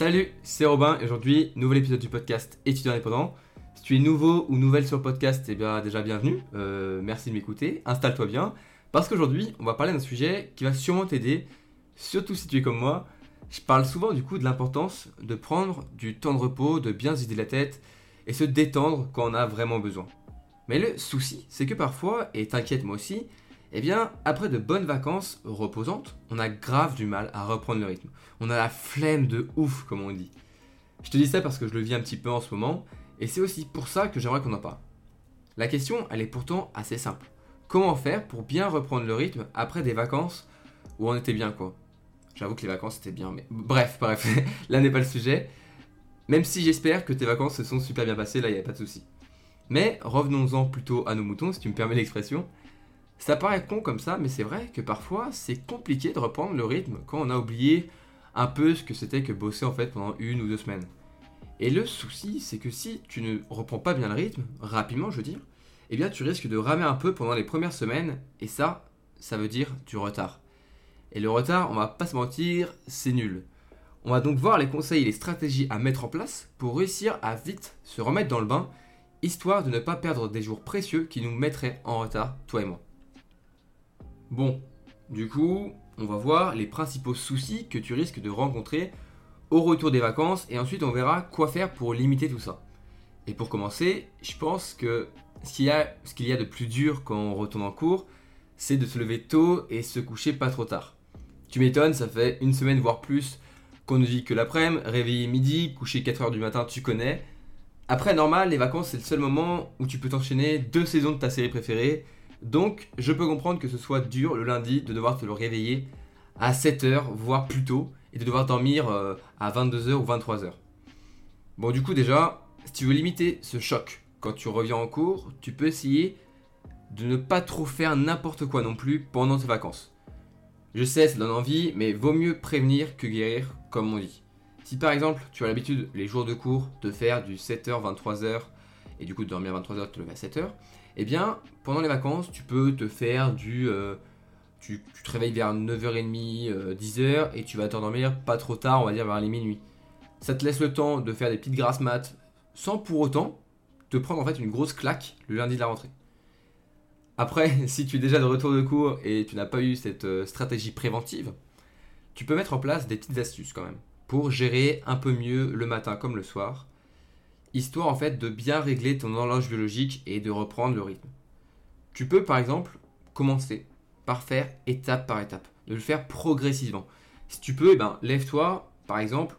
Salut, c'est Robin et aujourd'hui, nouvel épisode du podcast étudiant indépendant. Si tu es nouveau ou nouvelle sur le podcast, eh bien déjà bienvenue, euh, merci de m'écouter, installe-toi bien, parce qu'aujourd'hui, on va parler d'un sujet qui va sûrement t'aider, surtout si tu es comme moi. Je parle souvent du coup de l'importance de prendre du temps de repos, de bien se vider la tête et se détendre quand on a vraiment besoin. Mais le souci, c'est que parfois, et t'inquiète moi aussi, eh bien, après de bonnes vacances reposantes, on a grave du mal à reprendre le rythme. On a la flemme de ouf, comme on dit. Je te dis ça parce que je le vis un petit peu en ce moment, et c'est aussi pour ça que j'aimerais qu'on en parle. La question, elle est pourtant assez simple. Comment faire pour bien reprendre le rythme après des vacances où on était bien, quoi? J'avoue que les vacances c'était bien, mais bref, bref, là n'est pas le sujet. Même si j'espère que tes vacances se sont super bien passées, là il n'y a pas de souci. Mais revenons-en plutôt à nos moutons, si tu me permets l'expression. Ça paraît con comme ça, mais c'est vrai que parfois c'est compliqué de reprendre le rythme quand on a oublié un peu ce que c'était que bosser en fait pendant une ou deux semaines. Et le souci, c'est que si tu ne reprends pas bien le rythme, rapidement je veux dire, eh bien tu risques de ramer un peu pendant les premières semaines, et ça, ça veut dire du retard. Et le retard, on va pas se mentir, c'est nul. On va donc voir les conseils et les stratégies à mettre en place pour réussir à vite se remettre dans le bain, histoire de ne pas perdre des jours précieux qui nous mettraient en retard, toi et moi. Bon, du coup, on va voir les principaux soucis que tu risques de rencontrer au retour des vacances et ensuite on verra quoi faire pour limiter tout ça. Et pour commencer, je pense que ce qu'il y a, de plus dur quand on retourne en cours, c'est de se lever tôt et se coucher pas trop tard. Tu m'étonnes, ça fait une semaine voire plus qu'on ne vit que l'après-midi, réveiller midi, coucher 4h du matin, tu connais. Après, normal, les vacances, c'est le seul moment où tu peux t'enchaîner deux saisons de ta série préférée donc, je peux comprendre que ce soit dur le lundi de devoir te le réveiller à 7h, voire plus tôt, et de devoir dormir euh, à 22h ou 23h. Bon, du coup, déjà, si tu veux limiter ce choc quand tu reviens en cours, tu peux essayer de ne pas trop faire n'importe quoi non plus pendant tes vacances. Je sais, ça donne envie, mais vaut mieux prévenir que guérir, comme on dit. Si par exemple, tu as l'habitude, les jours de cours, de faire du 7h, 23h, et du coup de dormir à 23h, te lever à 7h, eh bien, pendant les vacances, tu peux te faire du... Euh, tu, te réveilles vers 9h30, 10h, euh, et tu vas t'endormir pas trop tard, on va dire vers les minuit. Ça te laisse le temps de faire des petites grasses maths, sans pour autant te prendre en fait une grosse claque le lundi de la rentrée. Après, si tu es déjà de retour de cours et tu n'as pas eu cette euh, stratégie préventive, tu peux mettre en place des petites astuces quand même pour gérer un peu mieux le matin comme le soir histoire en fait de bien régler ton horloge biologique et de reprendre le rythme. Tu peux par exemple commencer par faire étape par étape, de le faire progressivement. Si tu peux, eh ben, lève-toi par exemple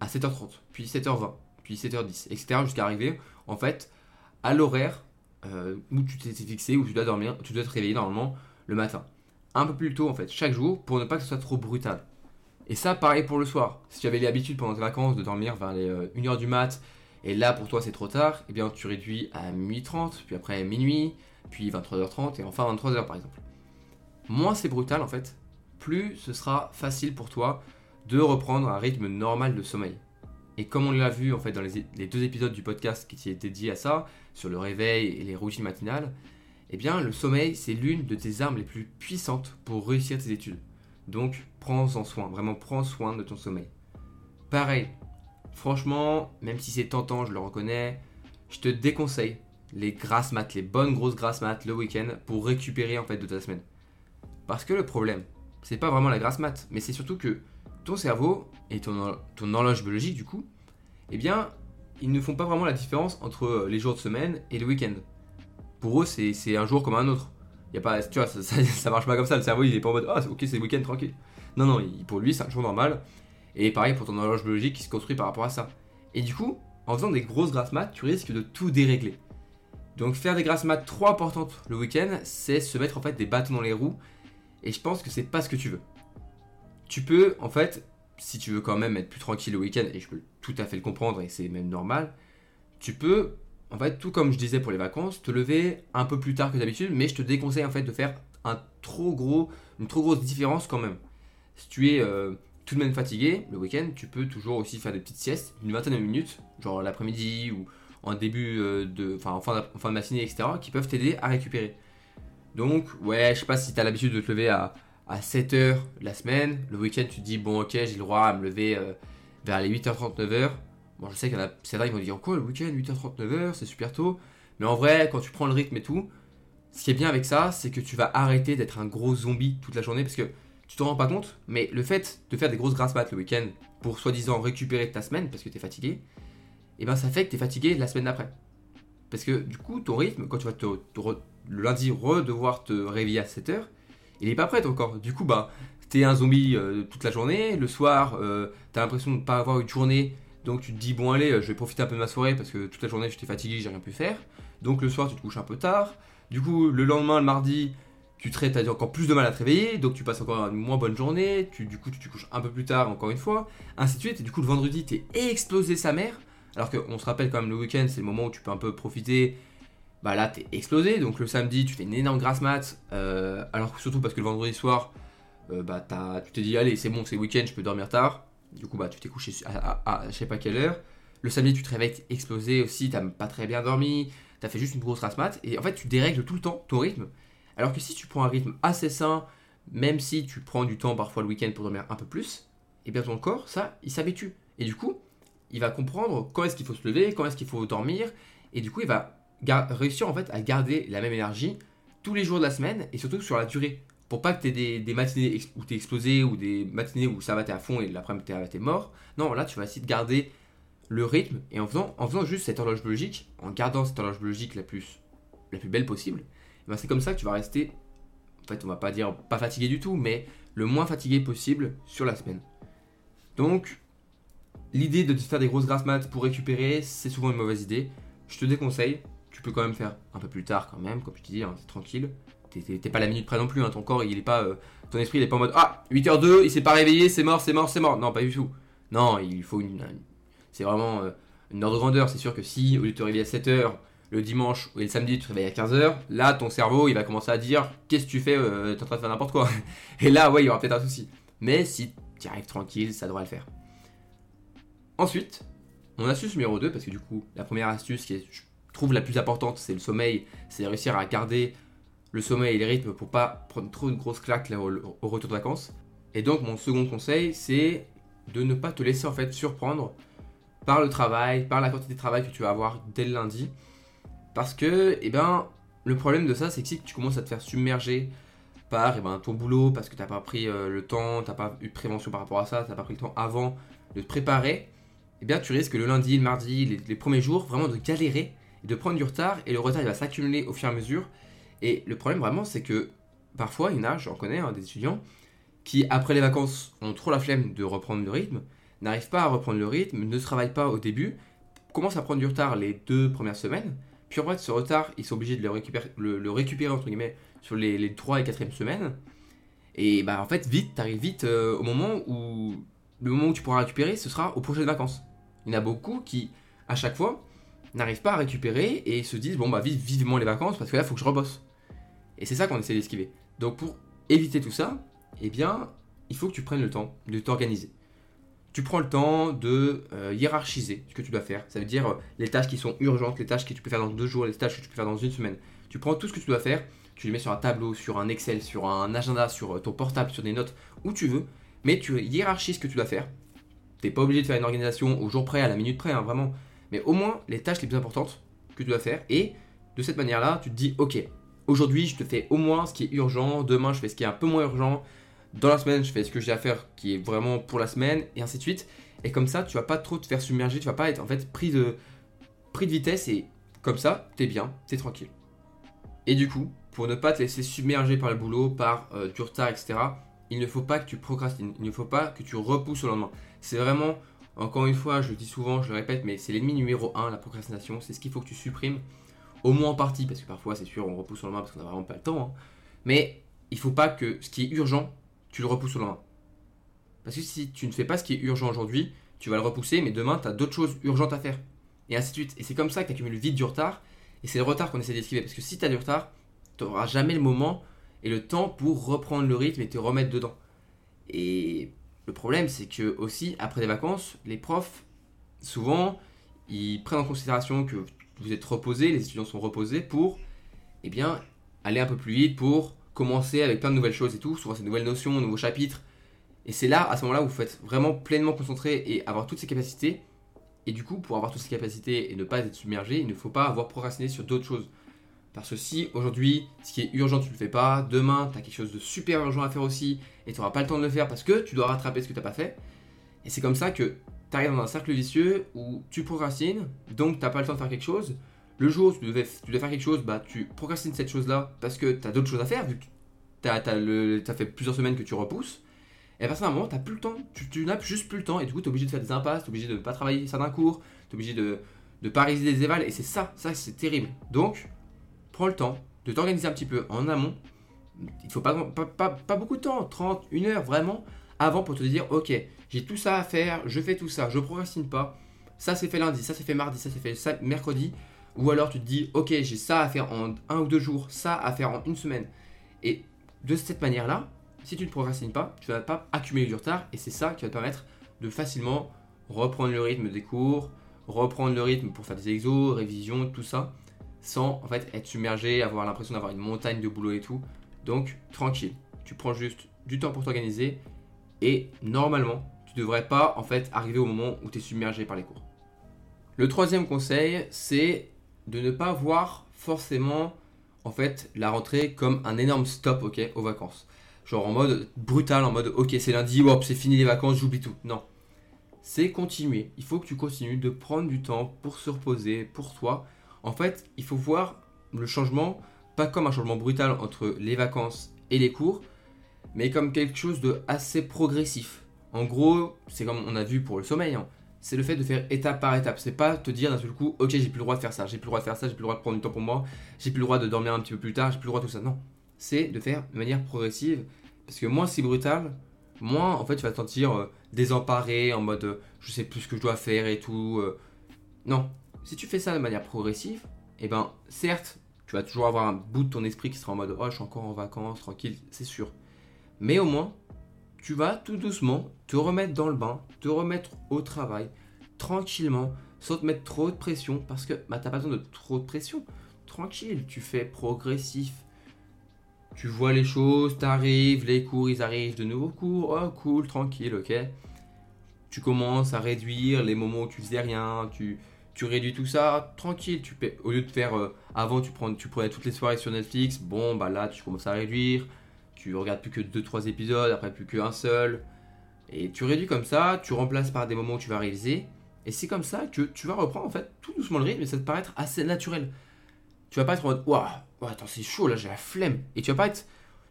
à 7h30, puis 7h20, puis 7h10, etc. jusqu'à arriver en fait à l'horaire euh, où tu t'es fixé, où tu dois dormir, tu dois te réveiller normalement le matin. Un peu plus tôt en fait, chaque jour, pour ne pas que ce soit trop brutal. Et ça, pareil pour le soir. Si tu avais l'habitude pendant tes vacances de dormir vers les 1h euh, du mat, et là pour toi c'est trop tard, eh bien tu réduis à minuit 30, puis après minuit, puis 23h30 et enfin 23h par exemple. Moins c'est brutal en fait, plus ce sera facile pour toi de reprendre un rythme normal de sommeil. Et comme on l'a vu en fait dans les, deux épisodes du podcast qui étaient dédiés à ça, sur le réveil et les routines matinales, eh bien le sommeil c'est l'une de tes armes les plus puissantes pour réussir tes études. Donc prends-en soin, vraiment prends soin de ton sommeil. Pareil, Franchement, même si c'est tentant, je le reconnais, je te déconseille les grasses maths, les bonnes grosses grasses maths le week-end pour récupérer en fait de ta semaine. Parce que le problème, c'est pas vraiment la grasse mat, mais c'est surtout que ton cerveau et ton, ton horloge biologique du coup, eh bien, ils ne font pas vraiment la différence entre les jours de semaine et le week-end. Pour eux, c'est un jour comme un autre. Y a pas, tu vois, ça, ça, marche pas comme ça. Le cerveau, il est pas en mode ah ok c'est le week-end tranquille. Non non, pour lui c'est un jour normal. Et pareil pour ton horloge biologique qui se construit par rapport à ça. Et du coup, en faisant des grosses grasses maths, tu risques de tout dérégler. Donc faire des grasses maths trop importantes le week-end, c'est se mettre en fait des bâtons dans les roues. Et je pense que c'est pas ce que tu veux. Tu peux, en fait, si tu veux quand même être plus tranquille le week-end, et je peux tout à fait le comprendre et c'est même normal, tu peux, en fait, tout comme je disais pour les vacances, te lever un peu plus tard que d'habitude, mais je te déconseille en fait de faire un trop gros, une trop grosse différence quand même. Si tu es euh, tout de même fatigué, le week-end, tu peux toujours aussi faire des petites siestes d'une vingtaine de minutes, genre l'après-midi ou en début euh, de. enfin en fin, de, fin de matinée, etc., qui peuvent t'aider à récupérer. Donc, ouais, je sais pas si tu as l'habitude de te lever à, à 7h la semaine, le week-end tu te dis, bon, ok, j'ai le droit à me lever euh, vers les 8h30, 9h. Bon, je sais qu'il y en a certains qui vont dire quoi le week-end, 8h30, 9h, c'est super tôt. Mais en vrai, quand tu prends le rythme et tout, ce qui est bien avec ça, c'est que tu vas arrêter d'être un gros zombie toute la journée parce que tu te rends pas compte, mais le fait de faire des grosses grasses mat le week-end pour soi-disant récupérer ta semaine parce que tu es fatigué, et eh ben ça fait que tu es fatigué la semaine d'après. Parce que du coup, ton rythme, quand tu vas te, le lundi redevoir te réveiller à 7h, il est pas prêt encore. Du coup, bah, t'es un zombie euh, toute la journée. Le soir, euh, t'as l'impression de ne pas avoir une journée. Donc tu te dis, bon allez, je vais profiter un peu de ma soirée parce que toute la journée j'étais fatigué, j'ai rien pu faire. Donc le soir, tu te couches un peu tard. Du coup, le lendemain, le mardi, tu te as encore plus de mal à te réveiller, donc tu passes encore une moins bonne journée, tu, du coup tu te couches un peu plus tard encore une fois, ainsi de suite, et du coup le vendredi t'es explosé sa mère, alors qu'on se rappelle quand même le week-end c'est le moment où tu peux un peu profiter, bah là t'es explosé, donc le samedi tu fais une énorme grasse mat, euh, alors surtout parce que le vendredi soir, euh, bah tu t'es dit allez c'est bon c'est week-end je peux dormir tard, du coup bah tu t'es couché à, je sais pas quelle heure, le samedi tu te réveilles explosé aussi, t'as pas très bien dormi, t'as fait juste une grosse grasse mat, et en fait tu dérègles tout le temps ton rythme, alors que si tu prends un rythme assez sain, même si tu prends du temps parfois le week-end pour dormir un peu plus, et eh bien ton corps, ça, il s'habitue. Et du coup, il va comprendre quand est-ce qu'il faut se lever, quand est-ce qu'il faut dormir, et du coup, il va réussir en fait à garder la même énergie tous les jours de la semaine et surtout sur la durée. Pour pas que tu aies des, matinées où tu es explosé ou des matinées où ça va, t'es à fond et l'après-midi t'es mort. Non, là, tu vas essayer de garder le rythme et en faisant, en faisant juste cette horloge biologique, en gardant cette horloge biologique la plus, la plus belle possible, ben, c'est comme ça que tu vas rester, en fait, on va pas dire pas fatigué du tout, mais le moins fatigué possible sur la semaine. Donc, l'idée de te faire des grosses grasses maths pour récupérer, c'est souvent une mauvaise idée. Je te déconseille. Tu peux quand même faire un peu plus tard quand même, comme je te dis, hein, c'est tranquille. T'es pas la minute près non plus, hein, ton corps, il est pas, euh, ton esprit, il est pas en mode ah 8h02, il s'est pas réveillé, c'est mort, c'est mort, c'est mort. Non, pas du tout. Non, il faut une, c'est vraiment euh, une ordre de grandeur. C'est sûr que si au lieu de te réveiller à 7h, le dimanche et le samedi tu te réveilles à 15h, là ton cerveau il va commencer à dire qu'est-ce que tu fais, euh, t'es en train de faire n'importe quoi. Et là ouais il y aura peut-être un souci. Mais si tu arrives tranquille, ça devrait le faire. Ensuite, mon astuce numéro 2, parce que du coup la première astuce qui est, je trouve la plus importante c'est le sommeil, c'est réussir à garder le sommeil et les rythmes pour pas prendre trop une grosse claque au, au retour de vacances. Et donc mon second conseil c'est de ne pas te laisser en fait surprendre par le travail, par la quantité de travail que tu vas avoir dès le lundi. Parce que, eh ben, le problème de ça, c'est que si tu commences à te faire submerger par eh ben, ton boulot, parce que tu n'as pas pris euh, le temps, tu n'as pas eu de prévention par rapport à ça, tu n'as pas pris le temps avant de te préparer, eh bien, tu risques le lundi, le mardi, les, premiers jours, vraiment de galérer et de prendre du retard. Et le retard, va s'accumuler au fur et à mesure. Et le problème, vraiment, c'est que parfois, il y en a, j'en connais, hein, des étudiants, qui, après les vacances, ont trop la flemme de reprendre le rythme, n'arrivent pas à reprendre le rythme, ne travaillent pas au début, commencent à prendre du retard les deux premières semaines, ce retard, ils sont obligés de le récupérer, entre guillemets, sur les, les 3 et 4 semaines. Et bah en fait, vite, t'arrives vite euh, au moment où le moment où tu pourras récupérer, ce sera aux prochaines vacances. Il y en a beaucoup qui, à chaque fois, n'arrivent pas à récupérer et se disent bon bah vive vivement les vacances parce que là, faut que je rebosse. Et c'est ça qu'on essaie d'esquiver. Donc pour éviter tout ça, eh bien, il faut que tu prennes le temps de t'organiser tu prends le temps de euh, hiérarchiser ce que tu dois faire. Ça veut dire euh, les tâches qui sont urgentes, les tâches que tu peux faire dans deux jours, les tâches que tu peux faire dans une semaine. Tu prends tout ce que tu dois faire, tu les mets sur un tableau, sur un Excel, sur un agenda, sur euh, ton portable, sur des notes, où tu veux, mais tu hiérarchises ce que tu dois faire. Tu n'es pas obligé de faire une organisation au jour près, à la minute près, hein, vraiment. Mais au moins les tâches les plus importantes que tu dois faire. Et de cette manière-là, tu te dis, ok, aujourd'hui je te fais au moins ce qui est urgent, demain je fais ce qui est un peu moins urgent, dans la semaine, je fais ce que j'ai à faire qui est vraiment pour la semaine, et ainsi de suite. Et comme ça, tu vas pas trop te faire submerger, tu vas pas être en fait pris de, de vitesse, et comme ça, t'es bien, t'es tranquille. Et du coup, pour ne pas te laisser submerger par le boulot, par euh, du retard, etc., il ne faut pas que tu procrastines, il ne faut pas que tu repousses au lendemain. C'est vraiment, encore une fois, je le dis souvent, je le répète, mais c'est l'ennemi numéro 1, la procrastination. C'est ce qu'il faut que tu supprimes, au moins en partie, parce que parfois, c'est sûr, on repousse au lendemain parce qu'on n'a vraiment pas le temps. Hein. Mais il faut pas que ce qui est urgent, tu le repousses au lendemain. Parce que si tu ne fais pas ce qui est urgent aujourd'hui, tu vas le repousser, mais demain, tu as d'autres choses urgentes à faire. Et ainsi de suite. Et c'est comme ça que tu accumules vite du retard. Et c'est le retard qu'on essaie d'esquiver. Parce que si tu as du retard, tu n'auras jamais le moment et le temps pour reprendre le rythme et te remettre dedans. Et le problème, c'est que aussi, après les vacances, les profs, souvent, ils prennent en considération que vous êtes reposé, les étudiants sont reposés pour, eh bien, aller un peu plus vite, pour commencer avec plein de nouvelles choses et tout, souvent ces nouvelles notions, nouveaux chapitres. Et c'est là, à ce moment-là, où vous faites vraiment pleinement concentré et avoir toutes ces capacités. Et du coup, pour avoir toutes ces capacités et ne pas être submergé, il ne faut pas avoir procrastiné sur d'autres choses. Parce que si aujourd'hui, ce qui est urgent, tu ne le fais pas, demain, tu as quelque chose de super urgent à faire aussi, et tu n'auras pas le temps de le faire parce que tu dois rattraper ce que tu n'as pas fait. Et c'est comme ça que tu arrives dans un cercle vicieux où tu procrastines, donc tu n'as pas le temps de faire quelque chose. Le jour où tu devais, faire quelque chose, bah, tu procrastines cette chose-là parce que tu as d'autres choses à faire, vu que tu as, fait plusieurs semaines que tu repousses. Et à partir d'un moment, tu n'as plus le temps, tu, n'as juste plus le temps, et du coup, tu es obligé de faire des impasses, tu es obligé de ne pas travailler certains cours, tu es obligé de ne pas réaliser des évals, et c'est ça, ça c'est terrible. Donc, prends le temps de t'organiser un petit peu en amont. Il ne faut pas, pas, beaucoup de temps, 30, 1 heure vraiment, avant pour te dire, ok, j'ai tout ça à faire, je fais tout ça, je procrastine pas. Ça c'est fait lundi, ça c'est fait mardi, ça c'est fait mercredi. Ou alors tu te dis, ok, j'ai ça à faire en un ou deux jours, ça à faire en une semaine. Et de cette manière-là, si tu ne procrastines pas, tu ne vas pas accumuler du retard et c'est ça qui va te permettre de facilement reprendre le rythme des cours, reprendre le rythme pour faire des exos, révisions, tout ça sans en fait être submergé, avoir l'impression d'avoir une montagne de boulot et tout. Donc tranquille, tu prends juste du temps pour t'organiser et normalement, tu devrais pas en fait arriver au moment où tu es submergé par les cours. Le troisième conseil, c'est de ne pas voir forcément en fait la rentrée comme un énorme stop ok aux vacances. Genre en mode brutal, en mode ok c'est lundi, hop c'est fini les vacances, j'oublie tout. Non. C'est continuer. Il faut que tu continues de prendre du temps pour se reposer, pour toi, en fait, il faut voir le changement pas comme un changement brutal entre les vacances et les cours, mais comme quelque chose de assez progressif. En gros, c'est comme on a vu pour le sommeil, hein. C'est le fait de faire étape par étape. C'est pas te dire d'un seul coup, ok, j'ai plus le droit de faire ça, j'ai plus le droit de faire ça, j'ai plus le droit de prendre du temps pour moi, j'ai plus le droit de dormir un petit peu plus tard, j'ai plus le droit de tout ça. Non, c'est de faire de manière progressive, parce que moins c'est brutal, moins en fait tu vas te sentir euh, désemparé, en mode euh, je sais plus ce que je dois faire et tout. Euh. non, si tu fais ça de manière progressive, eh ben, certes, tu vas toujours avoir un bout de ton esprit qui sera en mode Oh, je suis encore en vacances, tranquille, c'est sûr. Mais au moins, tu vas tout doucement te remettre dans le bain, te remettre au travail, tranquillement, sans te mettre trop de pression, parce que bah, tu n'as pas besoin de trop de pression. Tranquille, tu fais progressif. Tu vois les choses, t'arrives, les cours, ils arrivent, de nouveaux cours, oh cool, tranquille, ok. Tu commences à réduire les moments où tu faisais rien, tu, réduis tout ça tranquille. Tu au lieu de faire euh, avant, tu, prends, tu prenais toutes les soirées sur Netflix. Bon, bah là, tu commences à réduire. Tu regardes plus que 2-3 épisodes, après plus qu'un seul. Et tu réduis comme ça, tu remplaces par des moments où tu vas réaliser. Et c'est comme ça que tu vas reprendre en fait tout doucement le rythme et ça te paraître assez naturel. Tu vas pas être en mode waouh, attends, c'est chaud là, j'ai la flemme. Et tu vas pas être,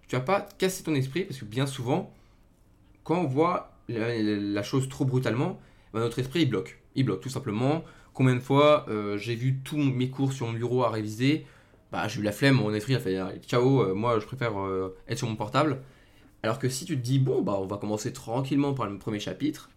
tu vas pas casser ton esprit parce que bien souvent, quand on voit la, chose trop brutalement, bah, notre esprit il bloque. Il bloque tout simplement. Combien de fois euh, j'ai vu tous mes cours sur mon bureau à réviser Bah, j'ai eu la flemme, mon esprit a fait ciao, euh, moi je préfère euh, être sur mon portable. Alors que si tu te dis, bon, bah, on va commencer tranquillement par le premier chapitre,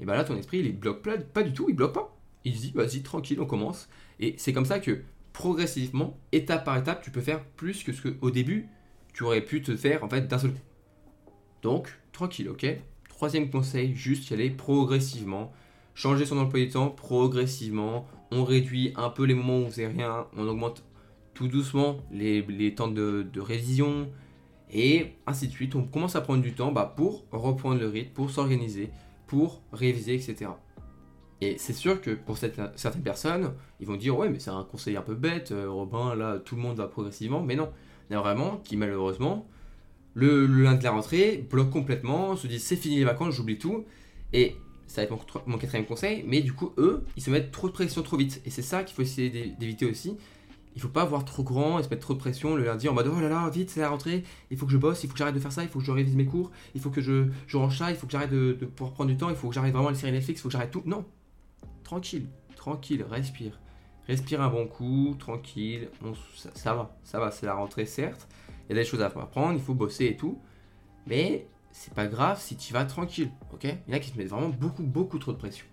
et bah là, ton esprit, il bloque pas, pas du tout, il bloque pas. Il se dit, vas-y, tranquille, on commence. Et c'est comme ça que progressivement, étape par étape, tu peux faire plus que ce qu'au début, tu aurais pu te faire en fait d'un seul coup. Donc, tranquille, ok Troisième conseil, juste y aller progressivement changer son emploi du temps progressivement. On réduit un peu les moments où on faisait rien. On augmente doucement les, temps de, révision. Et ainsi de suite. On commence à prendre du temps bah, pour reprendre le rythme, pour s'organiser, pour réviser, etc. Et c'est sûr que pour certaines personnes, ils vont dire Ouais, mais c'est un conseil un peu bête, euh, Robin, là, tout le monde va progressivement. Mais non, il y a vraiment qui, malheureusement, le, le lundi de la rentrée, bloquent complètement, se disent C'est fini les vacances, j'oublie tout. Et ça va être mon, quatrième conseil, mais du coup, eux, ils se mettent trop de pression trop vite. Et c'est ça qu'il faut essayer d'éviter aussi. Il faut pas avoir trop grand et se mettre trop de pression le lundi en mode oh là là, vite, c'est la rentrée, il faut que je bosse, il faut que j'arrête de faire ça, il faut que je révise mes cours, il faut que je, je range ça, il faut que j'arrête de, pouvoir prendre du temps, il faut que j'arrête vraiment les séries Netflix, il faut que j'arrête tout. Non, tranquille, tranquille, respire. Respire un bon coup, tranquille, ça, ça va, ça va, c'est la rentrée certes, il y a des choses à apprendre, il faut bosser et tout, mais c'est pas grave si tu vas tranquille, ok? Il y en a qui se mettent vraiment beaucoup, beaucoup trop de pression.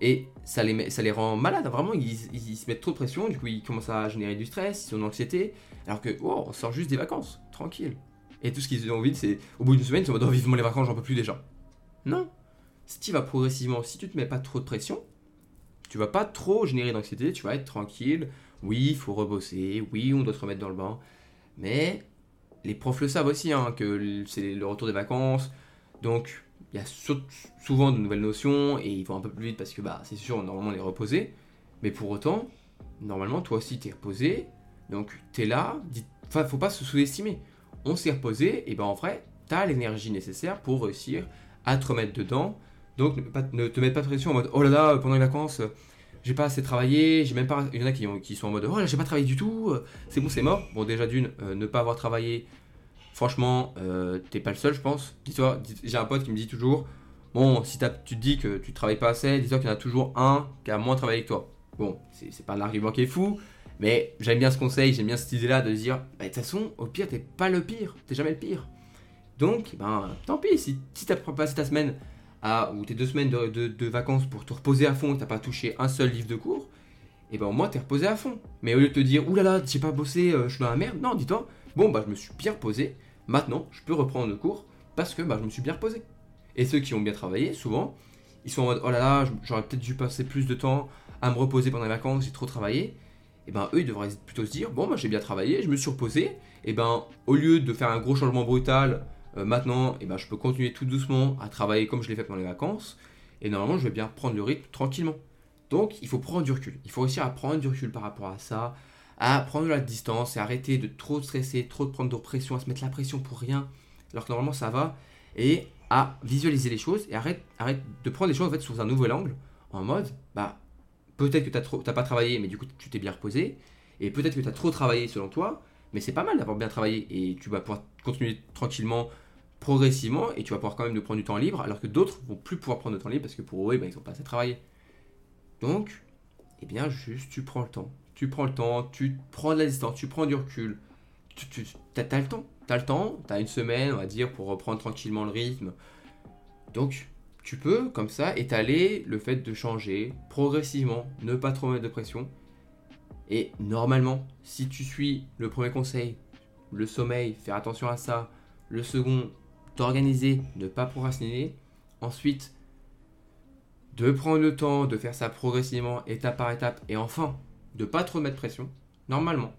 Et ça les, rend malades, vraiment, ils, se mettent trop de pression, du coup ils commencent à générer du stress, ils ont de l'anxiété, alors que, oh, on sort juste des vacances, tranquille. Et tout ce qu'ils ont envie, c'est, au bout d'une semaine, ils sont en mode, vivement les vacances, j'en peux plus déjà. Non. Si tu vas progressivement, si tu te mets pas trop de pression, tu vas pas trop générer d'anxiété, tu vas être tranquille. Oui, il faut rebosser, oui, on doit se remettre dans le bain, mais les profs le savent aussi, hein, que c'est le retour des vacances. Donc, il y a souvent de nouvelles notions et ils vont un peu plus vite parce que bah, c'est sûr, normalement on est reposé. Mais pour autant, normalement, toi aussi, tu es reposé. Donc, tu es là. Enfin, faut pas se sous-estimer. On s'est reposé, et ben en vrai, tu as l'énergie nécessaire pour réussir à te remettre dedans. Donc, ne, te mets pas de pression en mode oh là là, pendant les vacances, j'ai pas assez travaillé. J'ai même pas. Il y en a qui, sont en mode oh là, j'ai pas travaillé du tout. C'est bon, c'est mort. Bon, déjà, d'une, euh, ne pas avoir travaillé, franchement, euh, t'es pas le seul, je pense. Dis-toi, j'ai un pote qui me dit toujours bon, si tu te dis que tu travailles pas assez, dis-toi qu'il y en a toujours un qui a moins travaillé que toi. Bon, c'est pas un argument qui est fou, mais j'aime bien ce conseil, j'aime bien cette idée-là de dire, bah, de toute façon, au pire, t'es pas le pire, t'es jamais le pire. Donc, ben, tant pis, si, si t'as passé ta semaine à, ou tes deux semaines de, vacances pour te reposer à fond et t'as pas touché un seul livre de cours, et ben au moins t'es reposé à fond. Mais au lieu de te dire, oulala, j'ai pas bossé, euh, je suis dans la merde, non, dis-toi, bon, bah je me suis bien reposé, maintenant je peux reprendre le cours parce que bah, je me suis bien reposé. Et ceux qui ont bien travaillé, souvent, ils sont en mode, oh là là, j'aurais peut-être dû passer plus de temps à me reposer pendant les vacances, j'ai trop travaillé, et ben eux ils devraient plutôt se dire bon moi j'ai bien travaillé, je me suis reposé, et ben au lieu de faire un gros changement brutal euh, maintenant, et ben je peux continuer tout doucement à travailler comme je l'ai fait pendant les vacances, et normalement je vais bien prendre le rythme tranquillement. Donc il faut prendre du recul, il faut réussir à prendre du recul par rapport à ça, à prendre de la distance et arrêter de trop stresser, trop de prendre de pression, à se mettre la pression pour rien, alors que normalement ça va, et à visualiser les choses et arrête, arrête de prendre les choses en fait sous un nouvel angle, en mode bah Peut-être que tu n'as pas travaillé, mais du coup tu t'es bien reposé. Et peut-être que tu as trop travaillé selon toi, mais c'est pas mal d'avoir bien travaillé. Et tu vas pouvoir continuer tranquillement, progressivement, et tu vas pouvoir quand même de prendre du temps libre, alors que d'autres vont plus pouvoir prendre de temps libre parce que pour eux, eh ben, ils n'ont pas assez travaillé. Donc, eh bien, juste tu prends le temps. Tu prends le temps, tu prends de la distance, tu prends du recul. Tu, as, as, le temps. Tu as le temps, tu as une semaine, on va dire, pour reprendre tranquillement le rythme. Donc, tu peux, comme ça, étaler le fait de changer progressivement, ne pas trop mettre de pression. Et normalement, si tu suis le premier conseil, le sommeil, faire attention à ça, le second, t'organiser, ne pas procrastiner, ensuite, de prendre le temps de faire ça progressivement, étape par étape, et enfin, de pas trop mettre pression, normalement,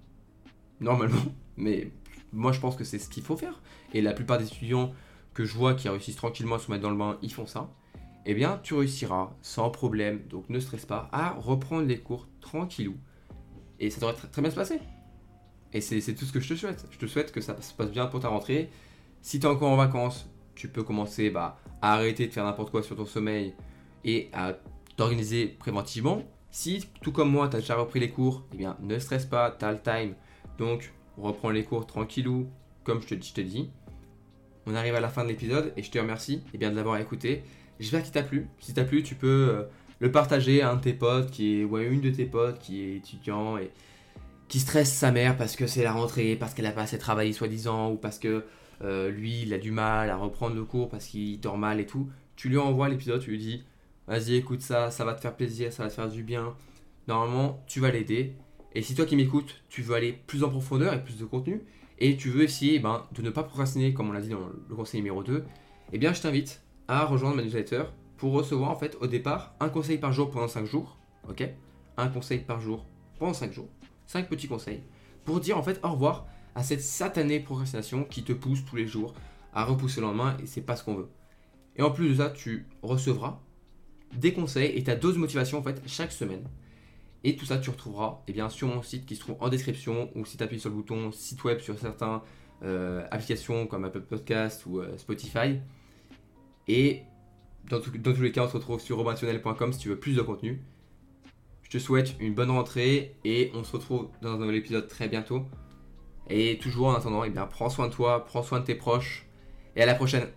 normalement, mais moi je pense que c'est ce qu'il faut faire. Et la plupart des étudiants que je vois qui réussissent tranquillement à se mettre dans le bain, ils font ça. Eh bien, tu réussiras sans problème, donc ne stresse pas, à reprendre les cours tranquillou. Et ça devrait très, bien se passer. Et c'est tout ce que je te souhaite. Je te souhaite que ça se passe bien pour ta rentrée. Si tu es encore en vacances, tu peux commencer bah, à arrêter de faire n'importe quoi sur ton sommeil et à t'organiser préventivement. Si, tout comme moi, tu as déjà repris les cours, eh bien, ne stresse pas, tu as le time. Donc, reprends les cours tranquillou, comme je te, dis. On arrive à la fin de l'épisode et je te remercie eh bien, de l'avoir écouté. J'espère qu'il t'a plu. Si t'a plu, tu peux euh, le partager à un de tes potes qui est, ouais, une de tes potes qui est étudiant et qui stresse sa mère parce que c'est la rentrée, parce qu'elle a pas assez travaillé soi-disant, ou parce que euh, lui, il a du mal à reprendre le cours parce qu'il dort mal et tout. Tu lui envoies l'épisode, tu lui dis, vas-y, écoute ça, ça va te faire plaisir, ça va te faire du bien. Normalement, tu vas l'aider. Et si toi qui m'écoutes, tu veux aller plus en profondeur et plus de contenu, et tu veux essayer ben, de ne pas procrastiner, comme on l'a dit dans le conseil numéro 2, eh bien, je t'invite à rejoindre ma newsletter pour recevoir en fait au départ un conseil par jour pendant 5 jours. Ok? Un conseil par jour pendant 5 jours. 5 petits conseils pour dire en fait au revoir à cette satanée procrastination qui te pousse tous les jours à repousser le lendemain et c'est pas ce qu'on veut. Et en plus de ça, tu recevras des conseils et ta dose de motivation en fait chaque semaine. Et tout ça, tu retrouveras et eh bien, sur mon site qui se trouve en description ou si tu appuies sur le bouton site web sur certaines euh, applications comme Apple Podcast ou euh, Spotify. Et dans, tous les cas, on se retrouve sur robinsonnel.com si tu veux plus de contenu. Je te souhaite une bonne rentrée et on se retrouve dans un nouvel épisode très bientôt. Et toujours en attendant, eh bien, prends soin de toi, prends soin de tes proches et à la prochaine.